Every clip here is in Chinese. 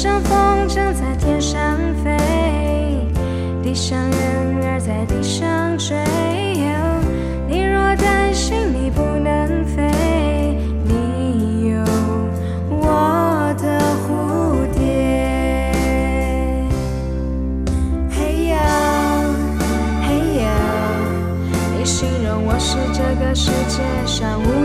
上风筝在天上飞，地上人儿在地上追。你若担心你不能飞，你有我的蝴蝶。嘿呀，嘿呀，你形容我是这个世界上无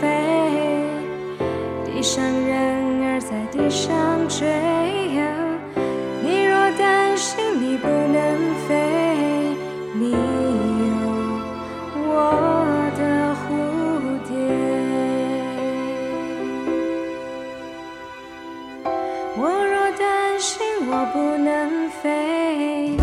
飞，地上人儿在地上追。你若担心你不能飞，你有我的蝴蝶。我若担心我不能飞，